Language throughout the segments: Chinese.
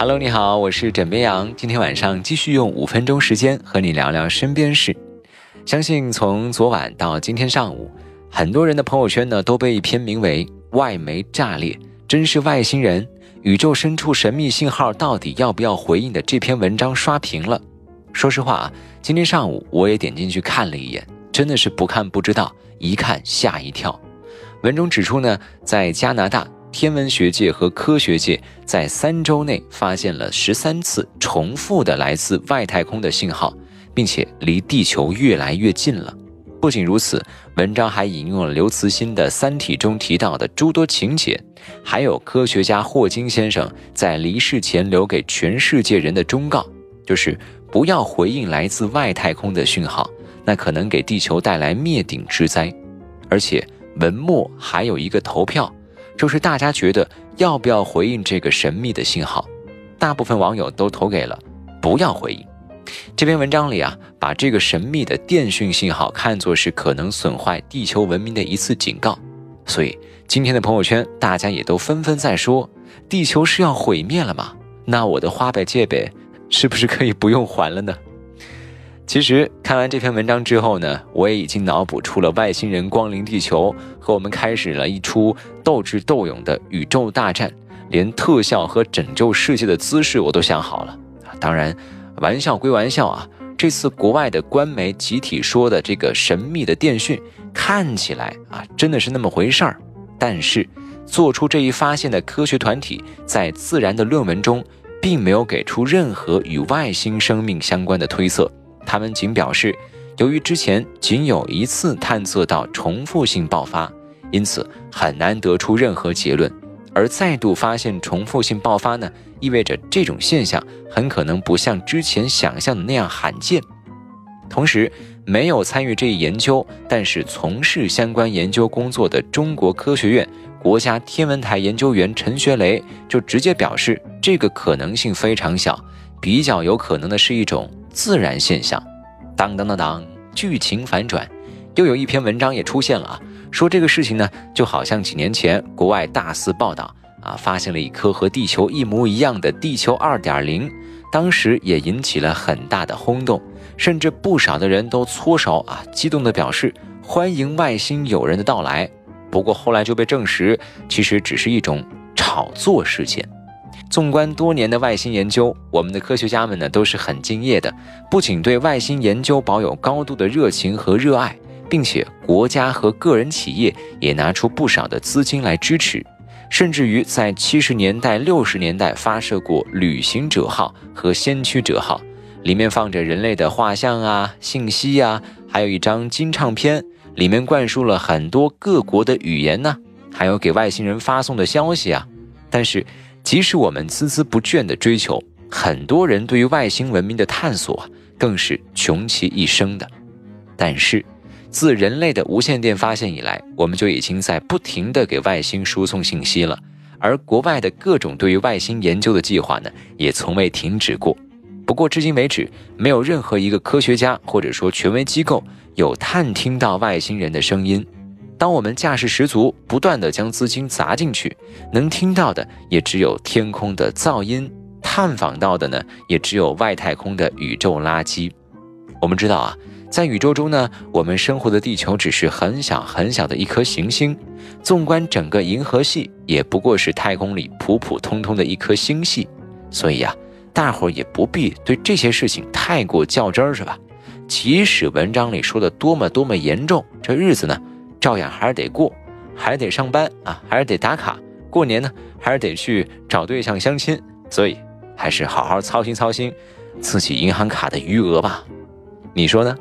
Hello，你好，我是枕边羊。今天晚上继续用五分钟时间和你聊聊身边事。相信从昨晚到今天上午，很多人的朋友圈呢都被一篇名为《外媒炸裂，真是外星人》。宇宙深处神秘信号到底要不要回应的这篇文章刷屏了。说实话啊，今天上午我也点进去看了一眼，真的是不看不知道，一看吓一跳。文中指出呢，在加拿大天文学界和科学界在三周内发现了十三次重复的来自外太空的信号，并且离地球越来越近了。不仅如此，文章还引用了刘慈欣的《三体》中提到的诸多情节，还有科学家霍金先生在离世前留给全世界人的忠告，就是不要回应来自外太空的讯号，那可能给地球带来灭顶之灾。而且文末还有一个投票，就是大家觉得要不要回应这个神秘的信号，大部分网友都投给了不要回应。这篇文章里啊，把这个神秘的电讯信号看作是可能损坏地球文明的一次警告，所以今天的朋友圈大家也都纷纷在说：地球是要毁灭了吗？那我的花呗借呗是不是可以不用还了呢？其实看完这篇文章之后呢，我也已经脑补出了外星人光临地球和我们开始了一出斗智斗勇的宇宙大战，连特效和拯救世界的姿势我都想好了啊当然。玩笑归玩笑啊，这次国外的官媒集体说的这个神秘的电讯，看起来啊真的是那么回事儿。但是，做出这一发现的科学团体在自然的论文中，并没有给出任何与外星生命相关的推测。他们仅表示，由于之前仅有一次探测到重复性爆发，因此很难得出任何结论。而再度发现重复性爆发呢？意味着这种现象很可能不像之前想象的那样罕见。同时，没有参与这一研究，但是从事相关研究工作的中国科学院国家天文台研究员陈学雷就直接表示，这个可能性非常小，比较有可能的是一种自然现象。当当当当，剧情反转，又有一篇文章也出现了啊，说这个事情呢，就好像几年前国外大肆报道。啊，发现了一颗和地球一模一样的地球二点零，当时也引起了很大的轰动，甚至不少的人都搓手啊，激动地表示欢迎外星友人的到来。不过后来就被证实，其实只是一种炒作事件。纵观多年的外星研究，我们的科学家们呢都是很敬业的，不仅对外星研究保有高度的热情和热爱，并且国家和个人企业也拿出不少的资金来支持。甚至于在七十年代、六十年代发射过旅行者号和先驱者号，里面放着人类的画像啊、信息呀，还有一张金唱片，里面灌输了很多各国的语言呢，还有给外星人发送的消息啊。但是，即使我们孜孜不倦地追求，很多人对于外星文明的探索更是穷其一生的。但是。自人类的无线电发现以来，我们就已经在不停地给外星输送信息了。而国外的各种对于外星研究的计划呢，也从未停止过。不过，至今为止，没有任何一个科学家或者说权威机构有探听到外星人的声音。当我们架势十足，不断地将资金砸进去，能听到的也只有天空的噪音，探访到的呢，也只有外太空的宇宙垃圾。我们知道啊。在宇宙中呢，我们生活的地球只是很小很小的一颗行星，纵观整个银河系，也不过是太空里普普通通的一颗星系。所以呀，大伙儿也不必对这些事情太过较真儿，是吧？即使文章里说的多么多么严重，这日子呢，照样还是得过，还得上班啊，还是得打卡，过年呢，还是得去找对象相亲。所以，还是好好操心操心自己银行卡的余额吧。你说呢？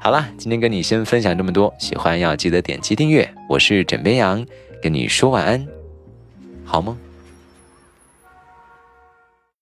好了，今天跟你先分享这么多，喜欢要记得点击订阅。我是枕边羊，跟你说晚安，好梦。